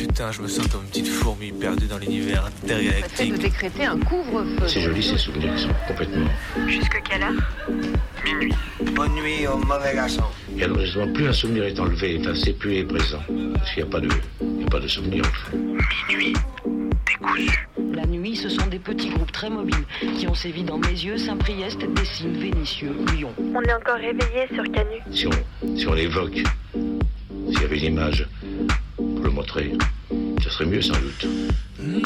Putain, je me sens comme une petite fourmi perdue dans l'univers intergalactique. de décréter un couvre-feu. C'est joli ces souvenirs, ils sont complètement. Jusque quelle heure? Minuit. Bonne nuit au mauvais garçon. Et alors justement, plus un souvenir est enlevé, enfin, c'est plus est présent. Parce qu'il n'y a pas de, il y a pas de souvenir au fond. Minuit. Décousu. La nuit, ce sont des petits groupes très mobiles qui ont sévi dans mes yeux, Saint-Priest, Dessines, Vénitieux, Lyon. On est encore réveillé sur Canu. Si on, si on l'évoque, s'il y avait une image montrer, ce serait mieux sans doute. Et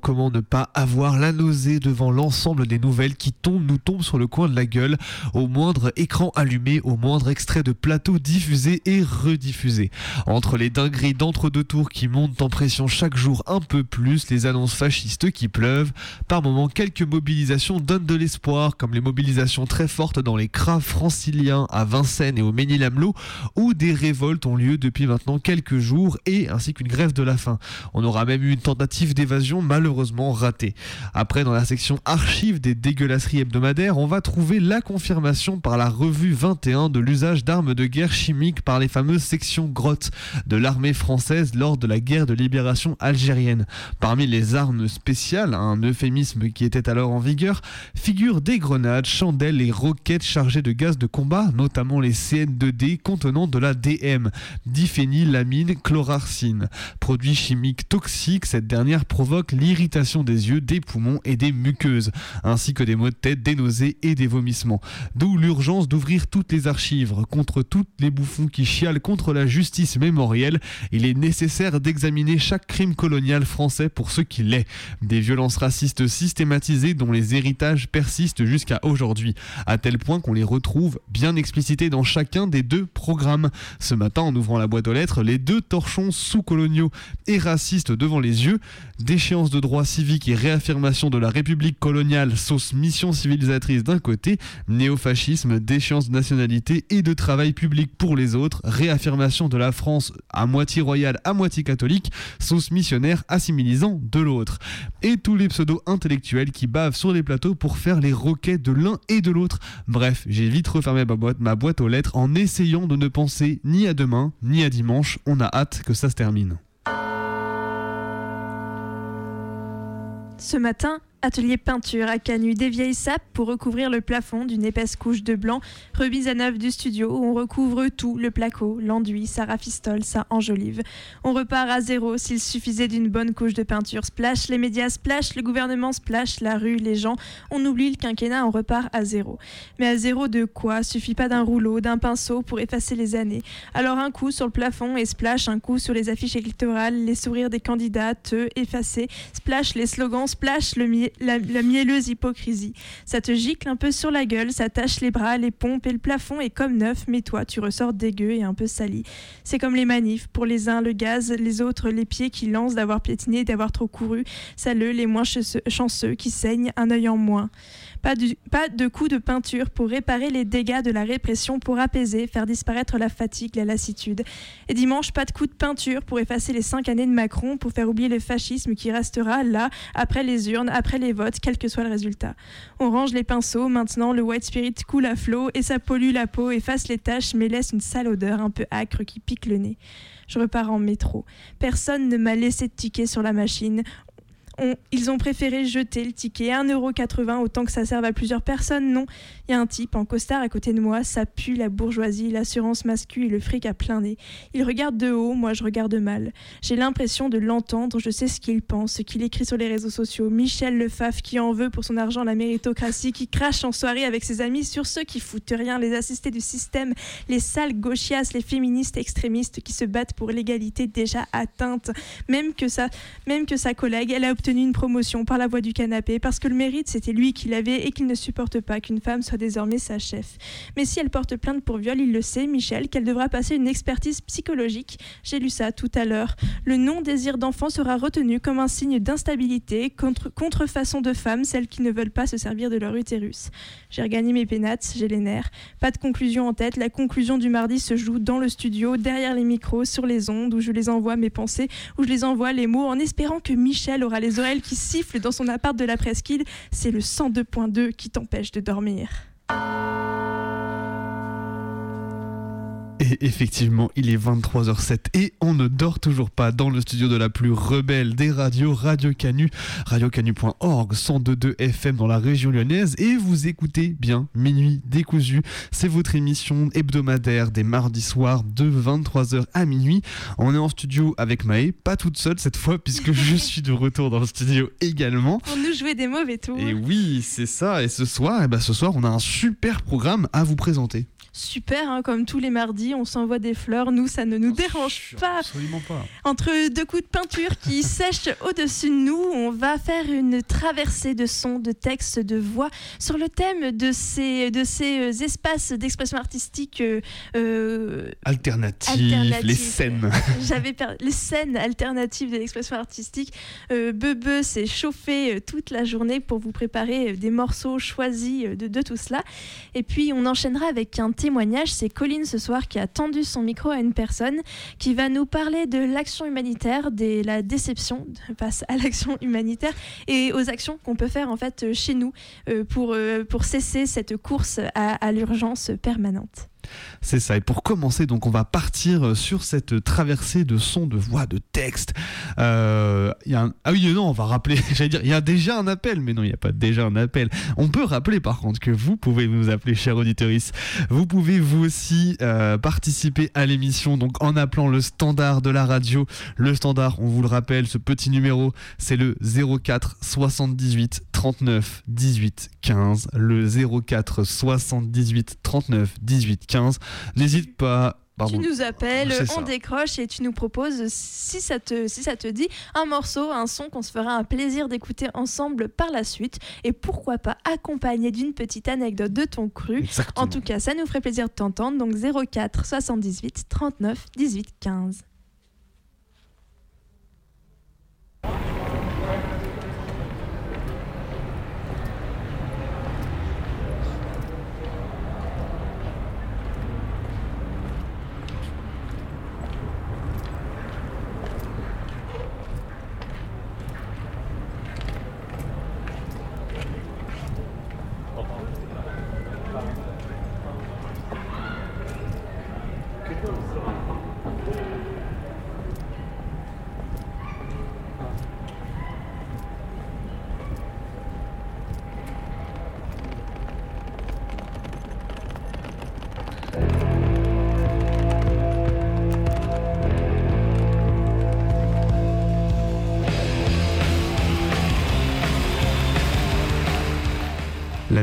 comment ne pas avoir la nausée devant l'ensemble des nouvelles qui tombent, nous tombent sur le coin de la gueule, au moindre écran allumé, au moindre extrait de plateau diffusé et rediffusé. Entre les dingueries d'entre-deux tours qui montent en pression chaque jour un peu plus, les annonces fascistes qui pleuvent, par moments quelques mobilisations donnent de l'espoir, comme les mobilisations très fortes dans les craves franciliens à Vincennes et au Ménil-Amelot, où des révoltes ont lieu depuis maintenant quelques jours et ainsi qu'une grève de la faim. On aura même eu une tentative d'évasion ratée. Après, dans la section archives des dégueulasseries hebdomadaires, on va trouver la confirmation par la revue 21 de l'usage d'armes de guerre chimiques par les fameuses sections grottes de l'armée française lors de la guerre de libération algérienne. Parmi les armes spéciales, un euphémisme qui était alors en vigueur, figurent des grenades, chandelles et roquettes chargées de gaz de combat, notamment les CN2D contenant de la DM, diphénylamine chlorarcine. Produit chimique toxique, cette dernière provoque l'irritation des yeux, des poumons et des muqueuses, ainsi que des maux de tête, des nausées et des vomissements. D'où l'urgence d'ouvrir toutes les archives. Contre tous les bouffons qui chialent contre la justice mémorielle, il est nécessaire d'examiner chaque crime colonial français pour ce qu'il est. Des violences racistes systématisées dont les héritages persistent jusqu'à aujourd'hui, à tel point qu'on les retrouve bien explicités dans chacun des deux programmes. Ce matin, en ouvrant la boîte aux lettres, les deux torchons sous-coloniaux et racistes devant les yeux, déchéance de droits civiques et réaffirmation de la République coloniale sauce mission civilisatrice d'un côté, néofascisme, déchéance de nationalité et de travail public pour les autres, réaffirmation de la France à moitié royale, à moitié catholique, sauce missionnaire assimilisant de l'autre. Et tous les pseudo-intellectuels qui bavent sur les plateaux pour faire les roquets de l'un et de l'autre. Bref, j'ai vite refermé ma boîte, ma boîte aux lettres en essayant de ne penser ni à demain, ni à dimanche. On a hâte que ça se termine. Ce matin, atelier peinture à Canu, des vieilles sapes pour recouvrir le plafond d'une épaisse couche de blanc, remise à neuf du studio où on recouvre tout, le placo, l'enduit, ça rafistole, ça enjolive. On repart à zéro s'il suffisait d'une bonne couche de peinture. Splash, les médias splash, le gouvernement splash, la rue, les gens. On oublie le quinquennat, on repart à zéro. Mais à zéro de quoi? Suffit pas d'un rouleau, d'un pinceau pour effacer les années. Alors un coup sur le plafond et splash, un coup sur les affiches électorales, les sourires des candidats, eux, effacés. Splash, les slogans, splash, le la, mielleuse hypocrisie. Ça te gicle un peu sur la gueule, ça tâche les bras, les pompes et le plafond est comme neuf, mais toi, tu ressors dégueu et un peu sali. C'est comme les manifs. Pour les uns, le gaz, les autres, les pieds qui lancent d'avoir piétiné, d'avoir trop couru. Saleux, les moins chanceux qui saignent, un œil en moins. Pas, pas, de coup de peinture pour réparer les dégâts de la répression, pour apaiser, faire disparaître la fatigue, la lassitude. Et dimanche, pas de coup de peinture pour effacer les cinq années de Macron, pour faire oublier le fascisme qui restera là, après les urnes, après les votes, quel que soit le résultat. On range les pinceaux, maintenant le white spirit coule à flot et ça pollue la peau, efface les taches, mais laisse une sale odeur un peu acre qui pique le nez. Je repars en métro. Personne ne m'a laissé de ticket sur la machine. Ils ont préféré jeter le ticket 1,80€ autant que ça serve à plusieurs personnes. Non, il y a un type en costard à côté de moi, ça pue la bourgeoisie, l'assurance masculine et le fric à plein nez. Il regarde de haut, moi je regarde mal. J'ai l'impression de l'entendre, je sais ce qu'il pense, ce qu'il écrit sur les réseaux sociaux. Michel Lefaf qui en veut pour son argent la méritocratie, qui crache en soirée avec ses amis sur ceux qui foutent rien, les assistés du système, les sales gauchias, les féministes extrémistes qui se battent pour l'égalité déjà atteinte. Même que, sa, même que sa collègue, elle a obtenu obtenu une promotion par la voie du canapé parce que le mérite c'était lui qui l'avait et qu'il ne supporte pas qu'une femme soit désormais sa chef. Mais si elle porte plainte pour viol, il le sait, Michel, qu'elle devra passer une expertise psychologique. J'ai lu ça tout à l'heure. Le non-désir d'enfant sera retenu comme un signe d'instabilité, contre, contrefaçon de femmes, celles qui ne veulent pas se servir de leur utérus. J'ai regagné mes pénates, j'ai les nerfs. Pas de conclusion en tête, la conclusion du mardi se joue dans le studio, derrière les micros, sur les ondes, où je les envoie mes pensées, où je les envoie les mots, en espérant que Michel aura les oreilles qui sifflent dans son appart de la presqu'île. C'est le 102.2 qui t'empêche de dormir. Et effectivement, il est 23h07 et on ne dort toujours pas dans le studio de la plus rebelle des radios, Radio Canu, radiocanu.org, 102.2 FM dans la région lyonnaise. Et vous écoutez bien Minuit décousu. C'est votre émission hebdomadaire des mardis soirs de 23h à minuit. On est en studio avec Maë, pas toute seule cette fois puisque je suis de retour dans le studio également. Pour nous jouer des mauvais tours. Et oui, c'est ça. Et ce soir, et eh ben ce soir, on a un super programme à vous présenter super, hein, comme tous les mardis, on s'envoie des fleurs. Nous, ça ne nous dérange pas. Absolument pas. Entre deux coups de peinture qui sèchent au-dessus de nous, on va faire une traversée de sons, de textes, de voix sur le thème de ces, de ces euh, espaces d'expression artistique euh, euh alternatifs, les scènes. J'avais les scènes alternatives de l'expression artistique. Euh, Bebe s'est chauffé euh, toute la journée pour vous préparer des morceaux choisis de, de tout cela. Et puis, on enchaînera avec un C'est Colline ce soir qui a tendu son micro à une personne qui va nous parler de l'action humanitaire, de la déception face à l'action humanitaire et aux actions qu'on peut faire en fait chez nous euh, euh, pour cesser cette course à l'urgence permanente. C'est ça. Et pour commencer, donc, on va partir euh, sur cette traversée de sons, de voix, de textes. Euh, Ah oui, non, on va rappeler. J'allais dire, il y a déjà un appel, mais non, il n'y a pas déjà un appel. On peut rappeler par contre que vous pouvez nous appeler, chers auditeurs. Vous pouvez vous aussi euh, participer à l'émission, donc en appelant le standard de la radio. Le standard, on vous le rappelle, ce petit numéro, c'est le 04 78 39 18 15. Le 04 78 39 18 15. N'hésite pas. Tu nous appelles, on décroche et tu nous proposes, si ça, te, si ça te dit, un morceau, un son qu'on se fera un plaisir d'écouter ensemble par la suite. Et pourquoi pas accompagné d'une petite anecdote de ton cru. En tout cas, ça nous ferait plaisir de t'entendre. Donc 04 78 39 18 15.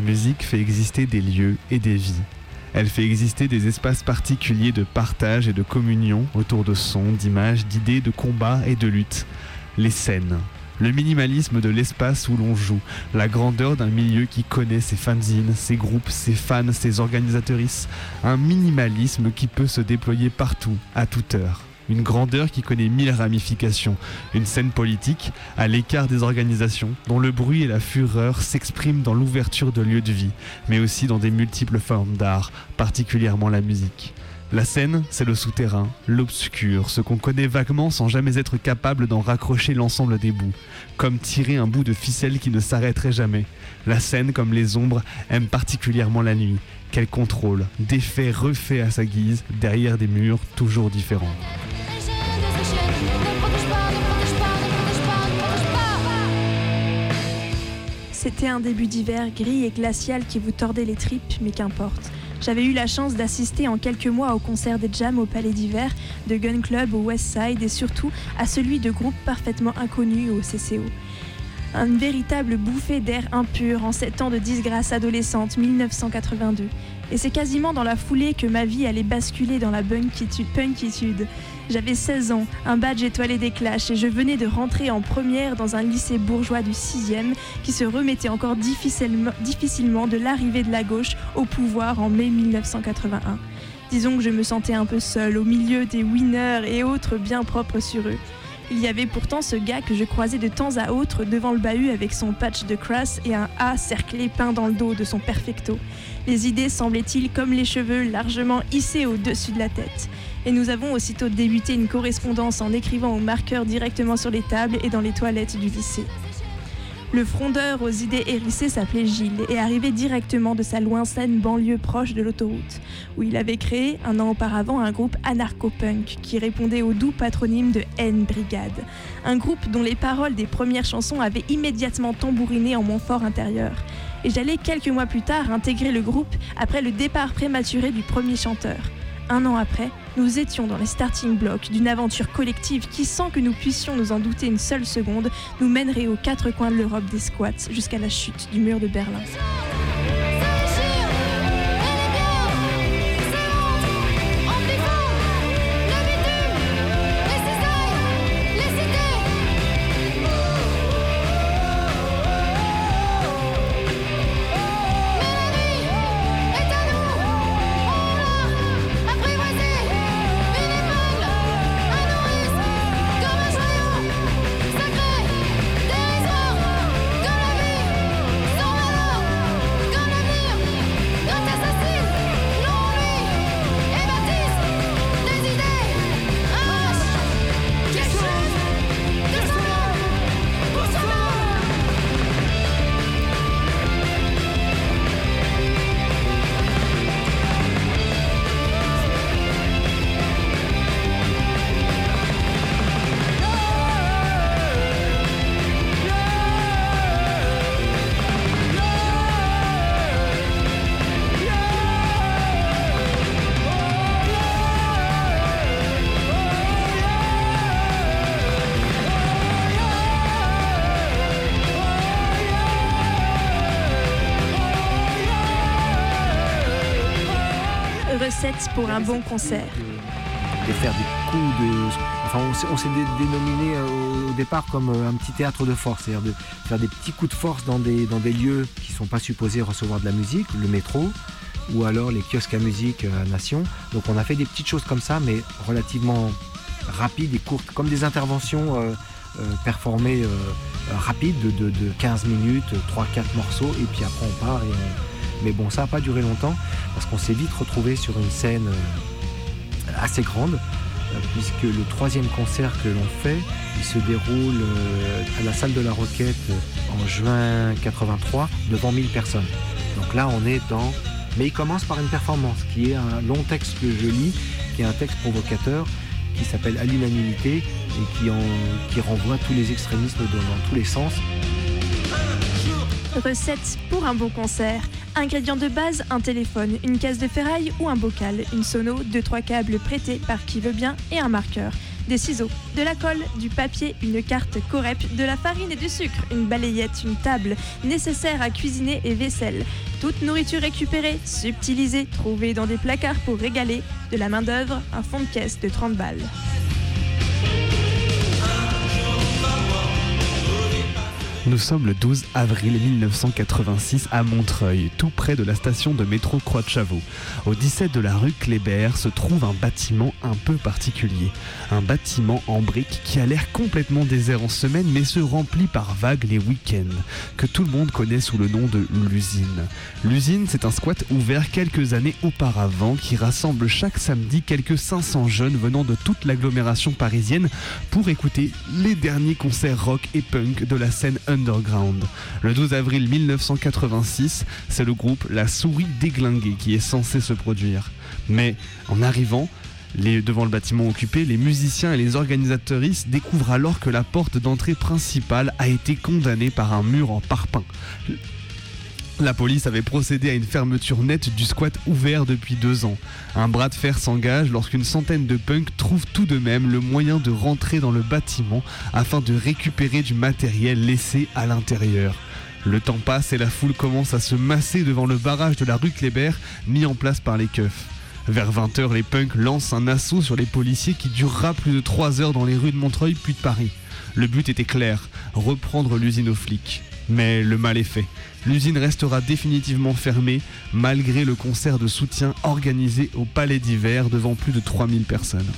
Musique fait exister des lieux et des vies. Elle fait exister des espaces particuliers de partage et de communion autour de sons, d'images, d'idées, de combats et de luttes. Les scènes. Le minimalisme de l'espace où l'on joue, la grandeur d'un milieu qui connaît ses fanzines, ses groupes, ses fans, ses organisatrices, un minimalisme qui peut se déployer partout, à toute heure une grandeur qui connaît mille ramifications, une scène politique à l'écart des organisations, dont le bruit et la fureur s'expriment dans l'ouverture de lieux de vie, mais aussi dans des multiples formes d'art, particulièrement la musique. La scène, c'est le souterrain, l'obscur, ce qu'on connaît vaguement sans jamais être capable d'en raccrocher l'ensemble des bouts, comme tirer un bout de ficelle qui ne s'arrêterait jamais. La scène, comme les ombres, aime particulièrement la nuit, qu'elle contrôle, défait, refait à sa guise, derrière des murs toujours différents. C'était un début d'hiver gris et glacial qui vous tordait les tripes, mais qu'importe. J'avais eu la chance d'assister en quelques mois au concert des Jams au Palais d'hiver, de Gun Club au West Side et surtout à celui de groupes parfaitement inconnus au CCO. Une véritable bouffée d'air impur en sept ans de disgrâce adolescente 1982. Et c'est quasiment dans la foulée que ma vie allait basculer dans la punkitude. J'avais 16 ans, un badge étoilé des Clash et je venais de rentrer en première dans un lycée bourgeois du 6e qui se remettait encore difficilement, de l'arrivée de la gauche au pouvoir en mai 1981. Disons que je me sentais un peu seule au milieu des winners et autres bien propres sur eux. Il y avait pourtant ce gars que je croisais de temps à autre devant le bahut avec son patch de crasse et un A cerclé peint dans le dos de son perfecto. Les idées semblaient-il comme les cheveux largement hissés au-dessus de la tête. Et nous avons aussitôt débuté une correspondance en écrivant au marqueur directement sur les tables et dans les toilettes du lycée. Le frondeur aux idées hérissées s'appelait Gilles et arrivait directement de sa lointaine banlieue proche de l'autoroute, où il avait créé un an auparavant un groupe anarcho-punk qui répondait au doux patronyme de N Brigade, un groupe dont les paroles des premières chansons avaient immédiatement tambouriné en mon fort intérieur. Et j'allais quelques mois plus tard intégrer le groupe après le départ prématuré du premier chanteur. Un an après, nous étions dans les starting blocks d'une aventure collective qui, sans que nous puissions nous en douter une seule seconde, nous mènerait aux quatre coins de l'Europe des squats jusqu'à la chute du mur de Berlin. Pour un bon concert. De, faire des coups de. Enfin, on s'est dénominé euh, au départ comme euh, un petit théâtre de force, c'est-à-dire de faire des petits coups de force dans des, dans des lieux qui ne sont pas supposés recevoir de la musique, le métro, ou alors les kiosques à musique à Nation. Donc on a fait des petites choses comme ça, mais relativement rapides et courtes, comme des interventions euh, euh, performées euh, rapides de, de, 15 minutes, 3-4 morceaux, et puis après on part. Mais bon, ça n'a pas duré longtemps, parce qu'on s'est vite retrouvé sur une scène assez grande, puisque le troisième concert que l'on fait, il se déroule à la salle de la Roquette en juin 83 devant 1000 personnes. Donc là, on est dans mais il commence par une performance qui est un long texte que je lis, qui est un texte provocateur, qui s'appelle À l'unanimité et qui, en, qui renvoie tous les extrémismes dans tous les sens. Recette pour un bon concert. Ingrédients de base, un téléphone, une caisse de ferraille ou un bocal, une sono, deux trois câbles prêtés par qui veut bien et un marqueur des ciseaux, de la colle, du papier, une carte corep, de la farine et du sucre, une balayette, une table, nécessaire à cuisiner et vaisselle. Toute nourriture récupérée, subtilisée, trouvée dans des placards pour régaler, de la main-d'œuvre, un fond de caisse de 30 balles. Nous sommes le 12 avril 1986 à Montreuil, tout près de la station de métro Croix de Chavaux. Au 17 de la rue Kléber se trouve un bâtiment un peu particulier. Un bâtiment en briques qui a l'air complètement désert en semaine mais se remplit par vagues les week-ends, que tout le monde connaît sous le nom de l'usine. L'usine, c'est un squat ouvert quelques années auparavant qui rassemble chaque samedi quelques 500 jeunes venant de toute l'agglomération parisienne pour écouter les derniers concerts rock et punk de la scène. Le 12 avril 1986, c'est le groupe La Souris Déglinguée qui est censé se produire. Mais en arrivant, devant le bâtiment occupé, les musiciens et les organisateuristes découvrent alors que la porte d'entrée principale a été condamnée par un mur en parpaing. La police avait procédé à une fermeture nette du squat ouvert depuis deux ans. Un bras de fer s'engage lorsqu'une centaine de punks trouvent tout de même le moyen de rentrer dans le bâtiment afin de récupérer du matériel laissé à l'intérieur. Le temps passe et la foule commence à se masser devant le barrage de la rue Kléber mis en place par les keufs. Vers 20h, les punks lancent un assaut sur les policiers qui durera plus de 3 heures dans les rues de Montreuil puis de Paris. Le but était clair, reprendre l'usine aux flics. Mais le mal est fait. L'usine restera définitivement fermée malgré le concert de soutien organisé au Palais d'hiver devant plus de 3000 personnes.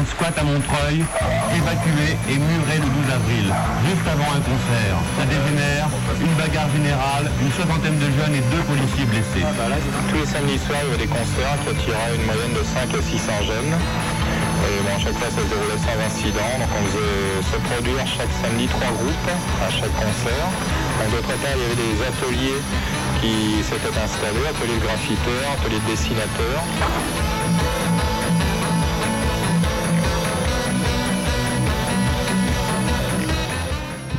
Un squat à Montreuil, évacué et muré le 12 avril, juste avant un concert. Ça dégénère, une bagarre générale, une soixantaine de jeunes et deux policiers blessés. Tous les samedis soirs, il y avait des concerts qui attiraient une moyenne de 5 à 600 jeunes. Et bon, à chaque fois, ça se déroulait sans incident. Donc on faisait se produire chaque samedi trois groupes à chaque concert. Donc d'autre part, il y avait des ateliers qui s'étaient installés, ateliers de graffiteurs, ateliers de dessinateurs.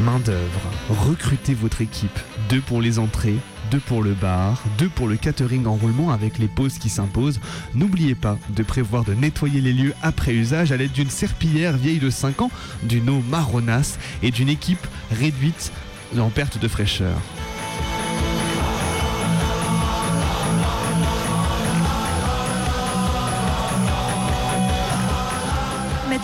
Main d'œuvre, recrutez votre équipe. Deux pour les entrées, deux pour le bar, deux pour le catering en roulement avec les pauses qui s'imposent. N'oubliez pas de prévoir de nettoyer les lieux après usage à l'aide d'une serpillière vieille de 5 ans, d'une eau marronasse et d'une équipe réduite en perte de fraîcheur.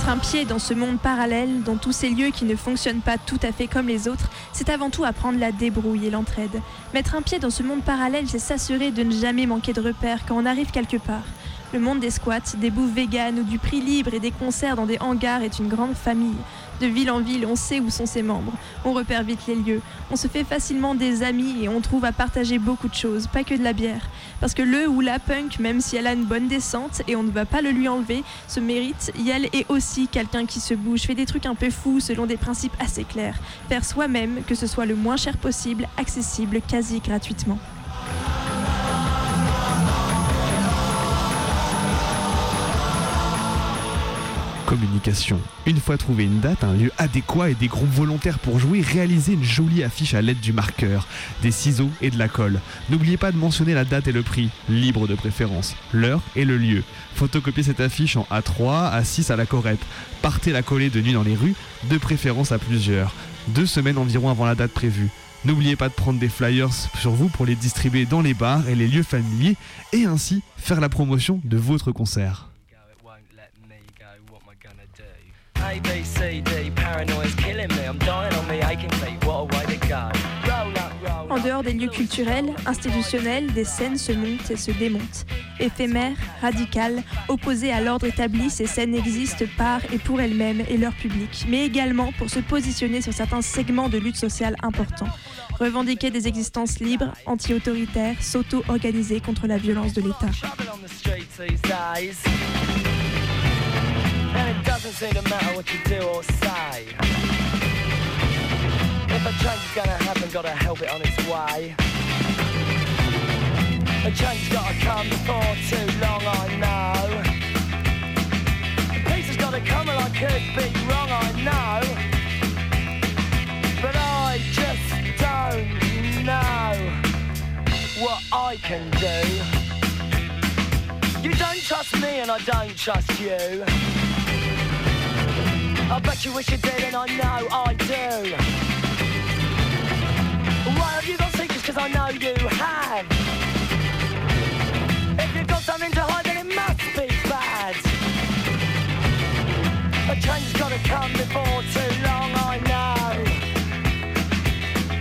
Mettre un pied dans ce monde parallèle, dans tous ces lieux qui ne fonctionnent pas tout à fait comme les autres, c'est avant tout apprendre la débrouille et l'entraide. Mettre un pied dans ce monde parallèle, c'est s'assurer de ne jamais manquer de repères quand on arrive quelque part. Le monde des squats, des bouffes véganes ou du prix libre et des concerts dans des hangars est une grande famille. De ville en ville, on sait où sont ses membres. On repère vite les lieux. On se fait facilement des amis et on trouve à partager beaucoup de choses, pas que de la bière. Parce que le ou la punk, même si elle a une bonne descente et on ne va pas le lui enlever, se mérite. Elle est aussi quelqu'un qui se bouge, fait des trucs un peu fous selon des principes assez clairs. Faire soi-même, que ce soit le moins cher possible, accessible quasi gratuitement. Communication. Une fois trouvé une date, un lieu adéquat et des groupes volontaires pour jouer, réalisez une jolie affiche à l'aide du marqueur, des ciseaux et de la colle. N'oubliez pas de mentionner la date et le prix, libre de préférence, l'heure et le lieu. Photocopiez cette affiche en A3, A6 à la corette. Partez la coller de nuit dans les rues, de préférence à plusieurs. Deux semaines environ avant la date prévue. N'oubliez pas de prendre des flyers sur vous pour les distribuer dans les bars et les lieux familiers et ainsi faire la promotion de votre concert. En dehors des lieux culturels, institutionnels, des scènes se montent et se démontent. Éphémères, radicales, opposées à l'ordre établi, ces scènes existent par et pour elles-mêmes et leur public, mais également pour se positionner sur certains segments de lutte sociale importants. Revendiquer des existences libres, anti-autoritaires, s'auto-organiser contre la violence de l'État. And it doesn't seem to matter what you do or say. If a change is gonna happen, gotta help it on its way. A change's gotta come before too long, I know. The peace has gotta come, and I could be wrong, I know. But I just don't know what I can do. You don't trust me, and I don't trust you. I bet you wish you did, and I know I do. Why have you got secrets? Cause I know you have. If you've got something to hide, then it must be bad. A change's gotta come before too long, I know.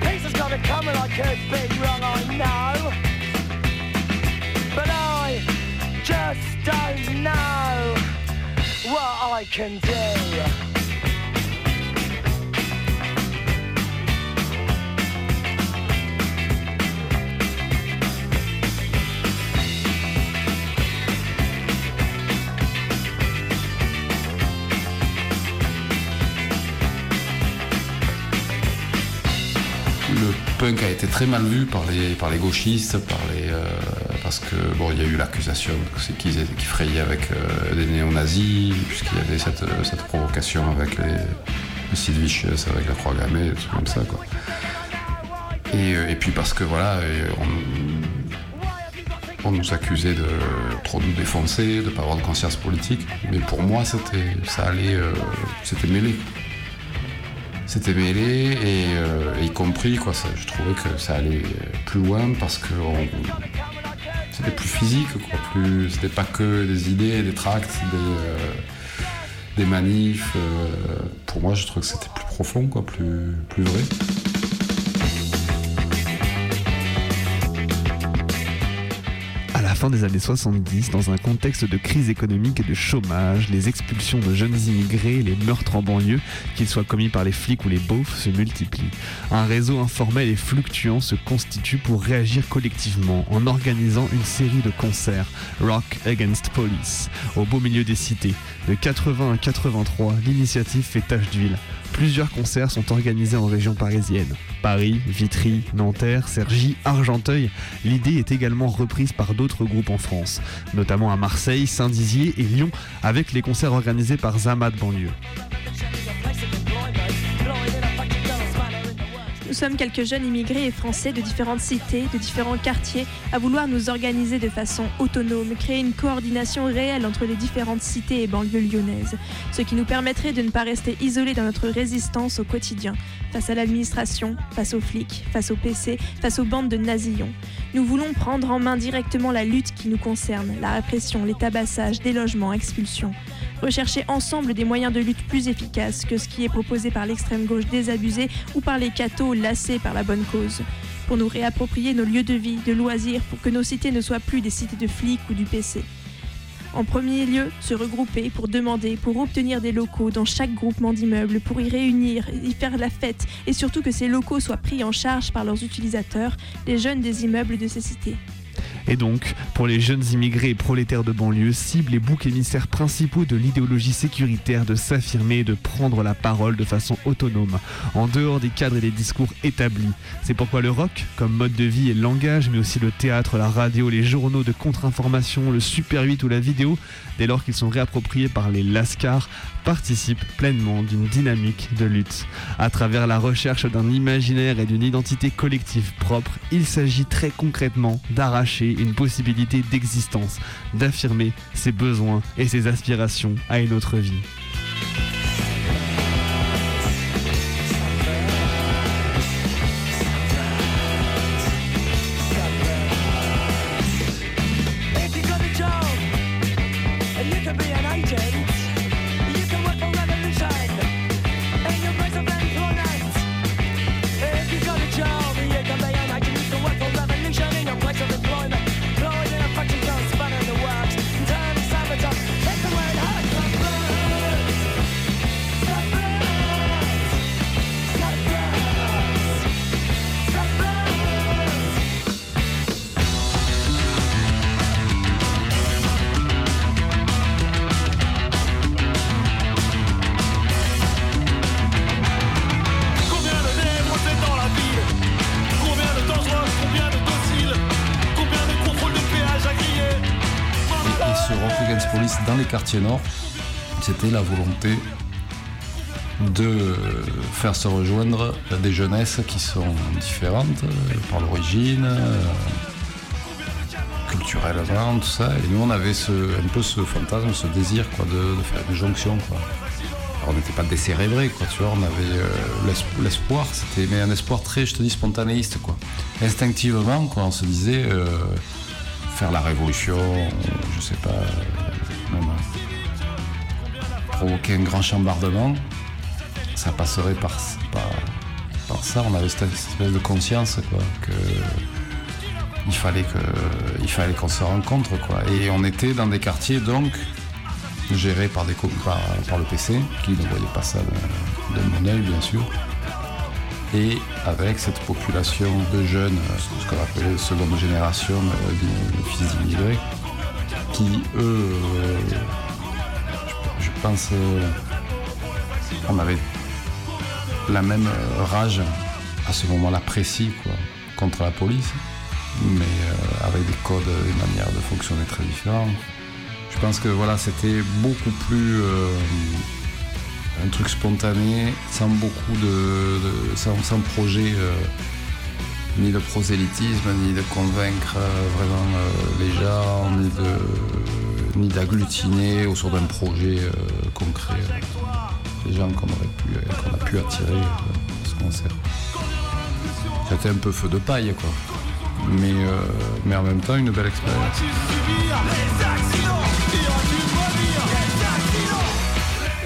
Peace has gotta come, and I could be wrong, I know. But I just don't know. What I can do. Punk a été très mal vu par les, par les gauchistes, par les, euh, parce que bon, il y a eu l'accusation qu'ils qu'ils frayaient avec euh, des néo-nazis, puisqu'il y avait cette, euh, cette provocation avec les, le Sid avec la croix gammée, trucs comme ça, quoi. Et, euh, et puis parce que voilà, on, on nous accusait de trop nous défoncer, de pas avoir de conscience politique. Mais pour moi, ça allait, c'était mêlé. C'était mêlé et euh, y compris quoi. ça- je trouvais que ça allait plus loin parce que c'était plus physique, quoi. Plus, c'était pas que des idées, des tracts, des, euh, des manifs. euh, pour moi, je trouve que c'était plus profond, quoi, plus, plus vrai. Fin des années 70, dans un contexte de crise économique et de chômage, les expulsions de jeunes immigrés, les meurtres en banlieue, qu'ils soient commis par les flics ou les beaufs, se multiplient. Un réseau informel et fluctuant se constitue pour réagir collectivement en organisant une série de concerts Rock Against Police au beau milieu des cités. De 80 à 83, l'initiative fait tache d'huile. Plusieurs concerts sont organisés en région parisienne. Paris, Vitry, Nanterre, Cergy, Argenteuil. L'idée est également reprise par d'autres groupes en France, notamment à Marseille, Saint-Dizier et Lyon, avec les concerts organisés par Zama de banlieue. Sommes quelques jeunes immigrés et français de différentes cités, de différents quartiers, à vouloir nous organiser de façon autonome, créer une coordination réelle entre les différentes cités et banlieues lyonnaises, ce qui nous permettrait de ne pas rester isolés dans notre résistance au quotidien, face à l'administration, face aux flics, face aux PC, face aux bandes de nazillons. Nous voulons prendre en main directement la lutte qui nous concerne, la répression, les tabassages, délogements, expulsions rechercher ensemble des moyens de lutte plus efficaces que ce qui est proposé par l'extrême gauche désabusée ou par les cathos lassés par la bonne cause. Pour nous réapproprier nos lieux de vie, de loisirs, pour que nos cités ne soient plus des cités de flics ou du PC. En premier lieu, se regrouper pour demander, pour obtenir des locaux dans chaque groupement d'immeubles, pour y réunir, y faire la fête, et surtout que ces locaux soient pris en charge par leurs utilisateurs, les jeunes des immeubles de ces cités. Et donc, pour les jeunes immigrés et prolétaires de banlieue, cibles et boucs émissaires principaux de l'idéologie sécuritaire de s'affirmer et de prendre la parole de façon autonome, en dehors des cadres et des discours établis. C'est pourquoi le rock, comme mode de vie et langage, mais aussi le théâtre, la radio, les journaux de contre-information, le Super 8 ou la vidéo, dès lors qu'ils sont réappropriés par les lascars, participent pleinement d'une dynamique de lutte. À travers la recherche d'un imaginaire et d'une identité collective propre, il s'agit très concrètement d'arracher une possibilité d'existence, d'affirmer ses besoins et ses aspirations à une autre vie. La volonté de faire se rejoindre des jeunesses qui sont différentes euh, par l'origine, euh, culturellement, tout ça. Et nous, on avait ce, un peu ce fantasme, ce désir quoi, de, faire une jonction. Quoi. On n'était pas décérébrés, quoi, tu vois, on avait euh, l'esp- l'espoir, c'était mais un espoir très, je te dis, spontanéiste. Quoi. Instinctivement, quoi, on se disait faire la révolution, je sais pas, provoquer un grand chambardement, ça passerait par, par, ça. On avait cette espèce de conscience quoi, que il fallait fallait qu'on se rencontre quoi. Et on était dans des quartiers donc géré par, des, par, le PC, qui ne voyait pas ça de, mon œil, bien sûr. Et avec cette population de jeunes, ce qu'on appelait seconde génération, euh, fils d'immigrés, qui, eux, euh, euh, on avait la même euh, rage à ce moment-là précis quoi, contre la police, mais euh, avec des codes et manières de fonctionner très différents. Je pense que voilà, c'était beaucoup plus un truc spontané, sans beaucoup de, sans, sans projet, ni de prosélytisme, ni de convaincre vraiment les gens, ni de ni d'agglutiner autour d'un projet euh, concret les gens qu'on euh, qu'on a pu attirer à ce concert. C'était un peu feu de paille quoi. Mais, euh, mais en même temps une belle expérience.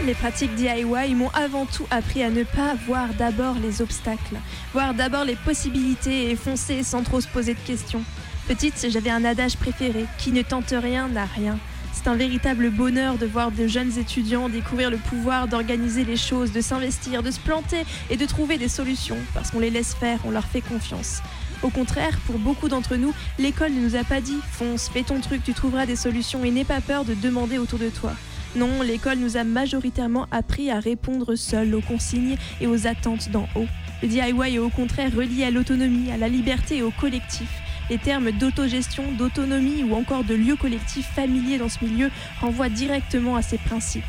Les pratiques DIY m'ont avant tout appris à ne pas voir d'abord les obstacles, voir d'abord les possibilités et foncer sans trop se poser de questions. Petite, j'avais un adage préféré qui ne tente rien n'a rien. C'est un véritable bonheur de voir de jeunes étudiants découvrir le pouvoir d'organiser les choses, de s'investir, de se planter et de trouver des solutions parce qu'on les laisse faire, on leur fait confiance. Au contraire, pour beaucoup d'entre nous, l'école ne nous a pas dit fonce, fais ton truc, tu trouveras des solutions et n'aie pas peur de demander autour de toi. Non, l'école nous a majoritairement appris à répondre seul aux consignes et aux attentes d'en haut. Le DIY est au contraire relié à l'autonomie, à la liberté et au collectif. Les termes d'autogestion, d'autonomie ou encore de lieu collectif familier dans ce milieu renvoient directement à ces principes.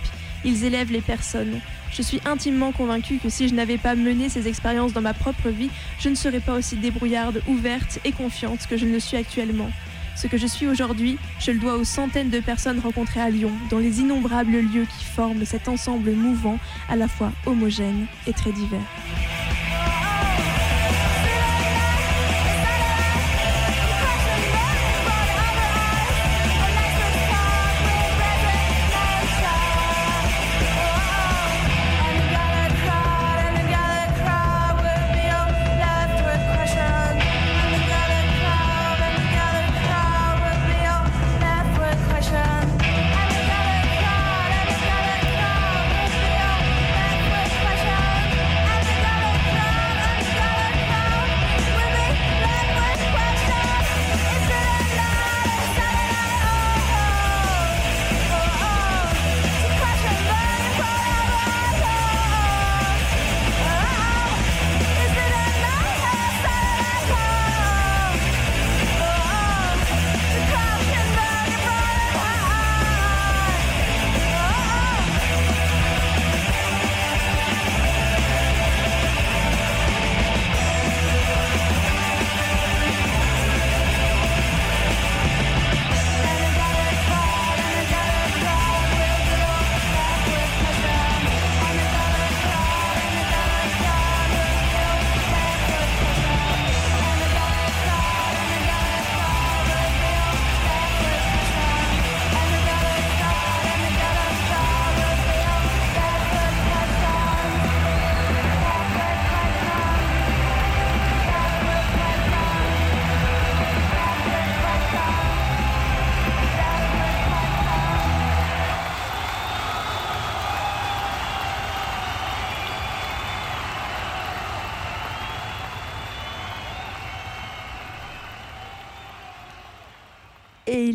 Ils élèvent les personnes. Je suis intimement convaincue que si je n'avais pas mené ces expériences dans ma propre vie, je ne serais pas aussi débrouillarde, ouverte et confiante que je ne le suis actuellement. Ce que je suis aujourd'hui, je le dois aux centaines de personnes rencontrées à Lyon, dans les innombrables lieux qui forment cet ensemble mouvant, à la fois homogène et très divers.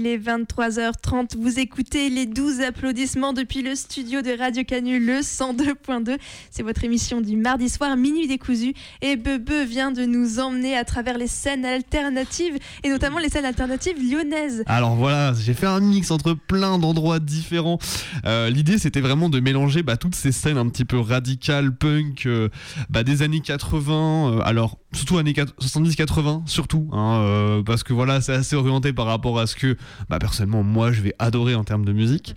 Il est 23h30. Vous écoutez les 12 applaudissements depuis le studio de Radio Canu, le 102.2. C'est votre émission du mardi soir, minuit décousu. Et Bebe vient de nous emmener à travers les scènes alternatives, et notamment les scènes alternatives lyonnaises. Alors voilà, j'ai fait un mix entre plein d'endroits différents. Euh, L'idée c'était vraiment de mélanger bah, toutes ces scènes un petit peu radicales, punk, euh, bah, des années 80, euh, alors surtout années 70-80 surtout, hein, euh, parce que voilà c'est assez orienté par rapport à ce que bah, personnellement moi je vais adorer en termes de musique.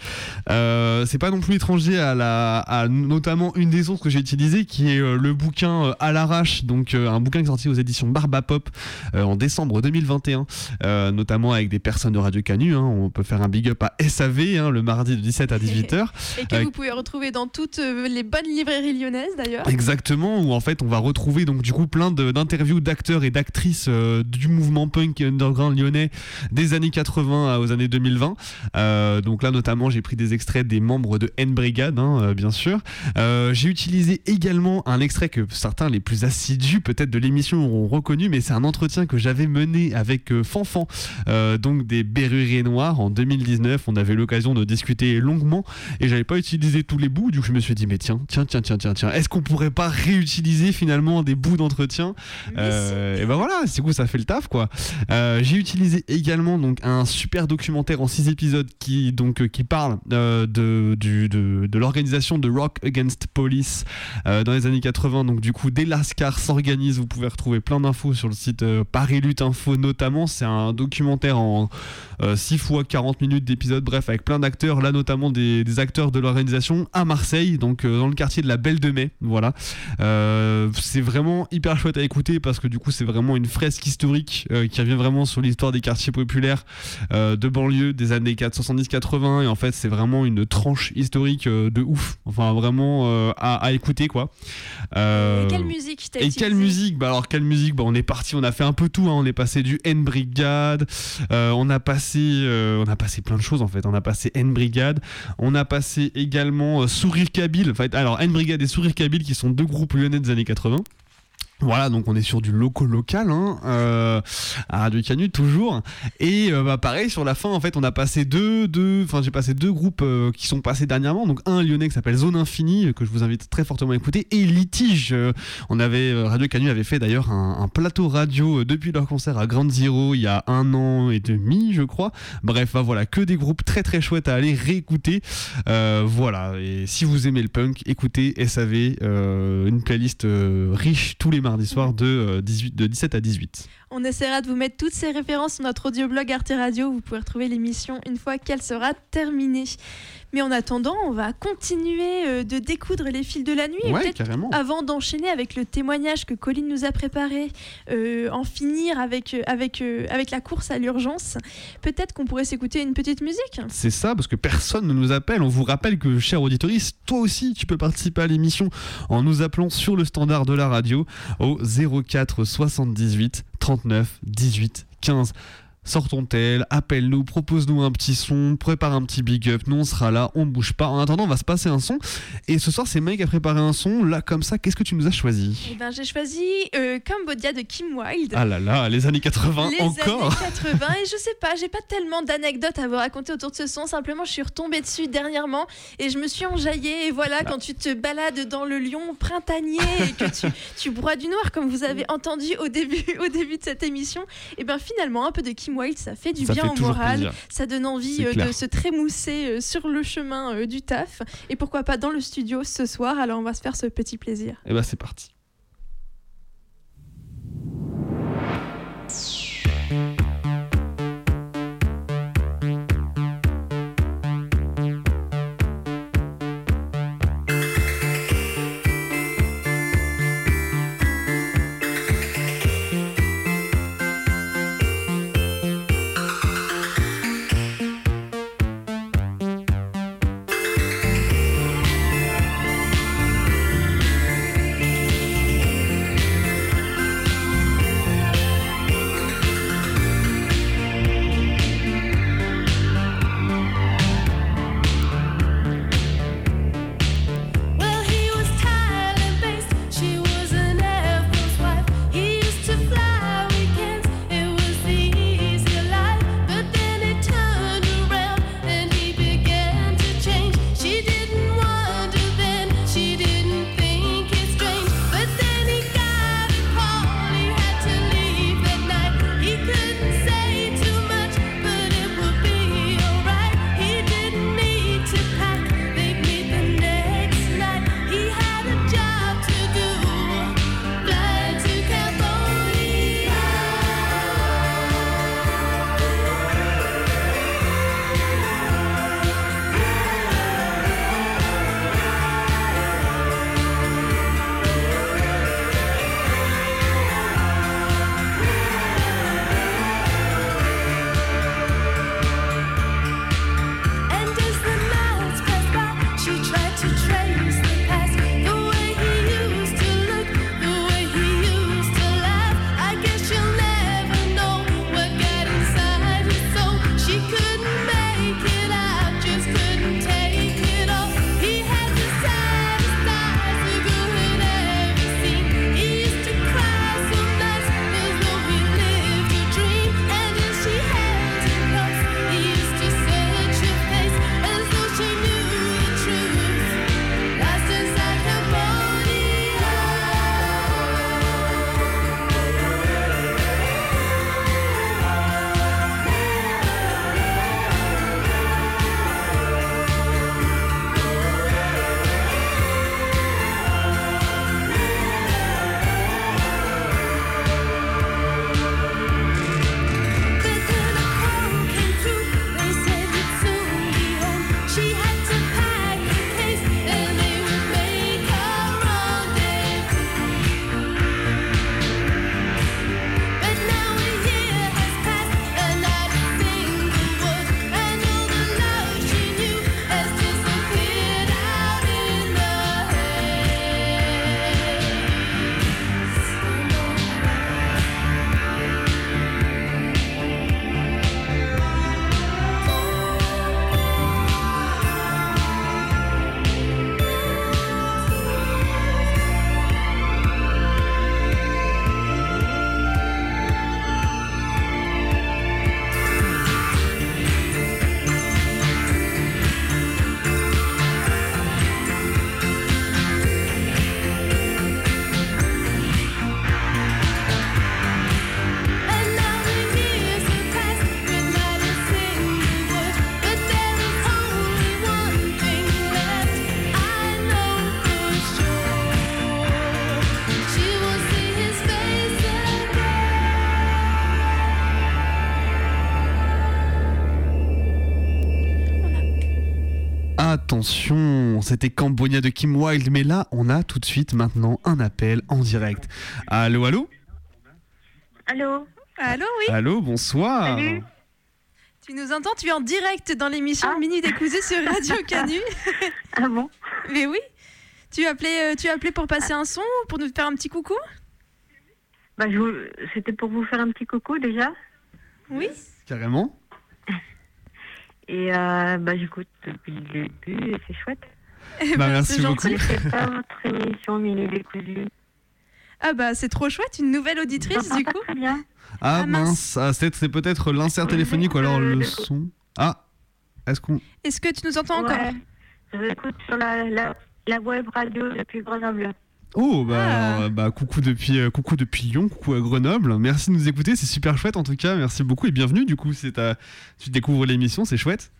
Euh, c'est pas non plus étranger à, la, à notamment une des sources que j'ai utilisées qui est euh, le bouquin euh, à l'arrache, donc un bouquin qui est sorti aux éditions Barbapop euh, en décembre 2021, euh, notamment avec des personnes de Radio Canu. hein. on peut faire un big up à SAV hein, le mardi de 17 à 18h. Et que vous pouvez retrouver dans toutes les bonnes librairies lyonnaises d'ailleurs. Exactement, où en fait on va retrouver donc du coup plein de- interviews d'acteurs et d'actrices euh, du mouvement punk underground lyonnais des années 80 aux années 2020. Euh, donc là, notamment, j'ai pris des extraits des membres de N Brigade, hein, euh, bien sûr. Euh, j'ai utilisé également un extrait que certains les plus assidus peut-être de l'émission auront reconnu, mais c'est un entretien que j'avais mené avec euh, Fanfan, euh, donc des Berruriers Noirs en 2019. On avait l'occasion de discuter longuement et j'avais pas utilisé tous les bouts, du coup je me suis dit mais tiens, tiens, tiens, tiens, tiens, tiens, est-ce qu'on pourrait pas réutiliser finalement des bouts d'entretien? Euh, Et ben voilà, c'est coup ça fait le taf quoi. Euh, j'ai utilisé également donc un super documentaire en 6 épisodes qui donc euh, qui parle de, du- de, de l'organisation de Rock Against Police dans les années 80. Donc du coup, dès Lascar s'organise, vous pouvez retrouver plein d'infos sur le site Paris Lutte Info notamment. C'est un documentaire en 6 fois 40 minutes d'épisode, bref, avec plein d'acteurs, là notamment des, des acteurs de l'organisation à Marseille, donc dans le quartier de la Belle de Mai. Voilà. C'est vraiment hyper chouette à écouter parce que du coup, c'est vraiment une fresque historique euh, qui revient vraiment sur l'histoire des quartiers populaires euh, de banlieue des années 70-80 et en fait, c'est vraiment une tranche historique euh, de ouf. Enfin, vraiment à, à écouter quoi. Et quelle musique t'as et quelle musique? Bah alors quelle musique? Bah on est parti, on a fait un peu tout. hein. On est passé du N Brigade, on a passé, on a passé plein de choses en fait. On a passé N Brigade, on a passé également Sourire Kabyle. Enfin, alors N Brigade et Sourire Kabyle qui sont deux groupes lyonnais des années 80. Voilà, donc on est sur du loco local, hein, euh, à Radio Canu toujours. Et euh, bah, pareil sur la fin, en fait, on a passé deux, deux, enfin j'ai passé deux groupes euh, qui sont passés dernièrement. Donc un lyonnais qui s'appelle Zone Infinie euh, que je vous invite très fortement à écouter, et Litige. on avait Radio Canu avait fait d'ailleurs un, plateau radio depuis leur concert à Grand Zero il y a un an et demi, je crois. Bref, bah, voilà, que des groupes très très chouettes à aller réécouter. Voilà, et si vous aimez le punk, écoutez SAV, une playlist riche tous les mardis soirs de, euh, 18, de 17 à 18. On essaiera de vous mettre toutes ces références sur notre audioblog Arte Radio. Vous pouvez retrouver l'émission une fois qu'elle sera terminée. Mais en attendant, on va continuer euh, de découdre les fils de la nuit. Ouais, carrément. Avant d'enchaîner avec le témoignage que Colline nous a préparé, euh, en finir avec, euh, avec, euh, avec la course à l'urgence, peut-être qu'on pourrait s'écouter une petite musique. C'est ça, parce que personne ne nous appelle. On vous rappelle que, cher auditoriste, toi aussi, tu peux participer à l'émission en nous appelant sur le standard de la radio au 04 78 39 18 15. Sors ton tel, appelle-nous, propose-nous un petit son, prépare un petit big up, nous on sera là, on bouge pas. En attendant, on va se passer un son. Et ce soir, c'est Mike qui a préparé un son. Là, comme ça, qu'est-ce que tu nous as choisi? Eh ben, J'ai choisi euh, Cambodia de Kim Wilde. Ah là là, les années 80 les encore années 80 et je sais pas, j'ai pas tellement d'anecdotes à vous raconter autour de ce son, simplement je suis retombée dessus dernièrement et je me suis enjaillée et voilà Bah. quand tu te balades dans le Lyon printanier et que tu, tu broies du noir comme vous avez entendu au début, au début de cette émission, et ben finalement un peu de Kim Ça fait du Ça bien fait au moral, plaisir. ça donne envie euh, de se trémousser euh, sur le chemin euh, du taf et pourquoi pas dans le studio ce soir, alors on va se faire ce petit plaisir. Et bah, c'est parti. C'était Cambodia de Kim Wilde, mais là, on a tout de suite maintenant un appel en direct. Allô, allô Allô Allô, oui Allô, bonsoir. Salut. Tu nous entends Tu es en direct dans l'émission Minute Écousée sur Radio Canu. ah bon Mais oui. Tu appelais, euh, tu as appelé pour passer un son, pour nous faire un petit coucou bah, C'était pour vous faire un petit coucou déjà. Oui. Carrément. Et euh, bah, j'écoute depuis le début et c'est chouette. Eh Bah, ben, merci beaucoup. Pas votre émission. Ah bah c'est trop chouette, une nouvelle auditrice du coup. Très bien. Ah, Ah, mince. ah, c'est c'est peut-être l'insert téléphonique ou alors le son. Ah, est-ce qu'on. Est-ce que tu nous entends encore Ouais. Je vous écoute sur la, la, la web radio depuis Grenoble. Oh, bah, Ah. alors, bah coucou, depuis, euh, coucou depuis Lyon, coucou à Grenoble. Merci de nous écouter, c'est super chouette en tout cas. Merci beaucoup et bienvenue. Du coup, c'est ta- tu découvres l'émission, c'est chouette.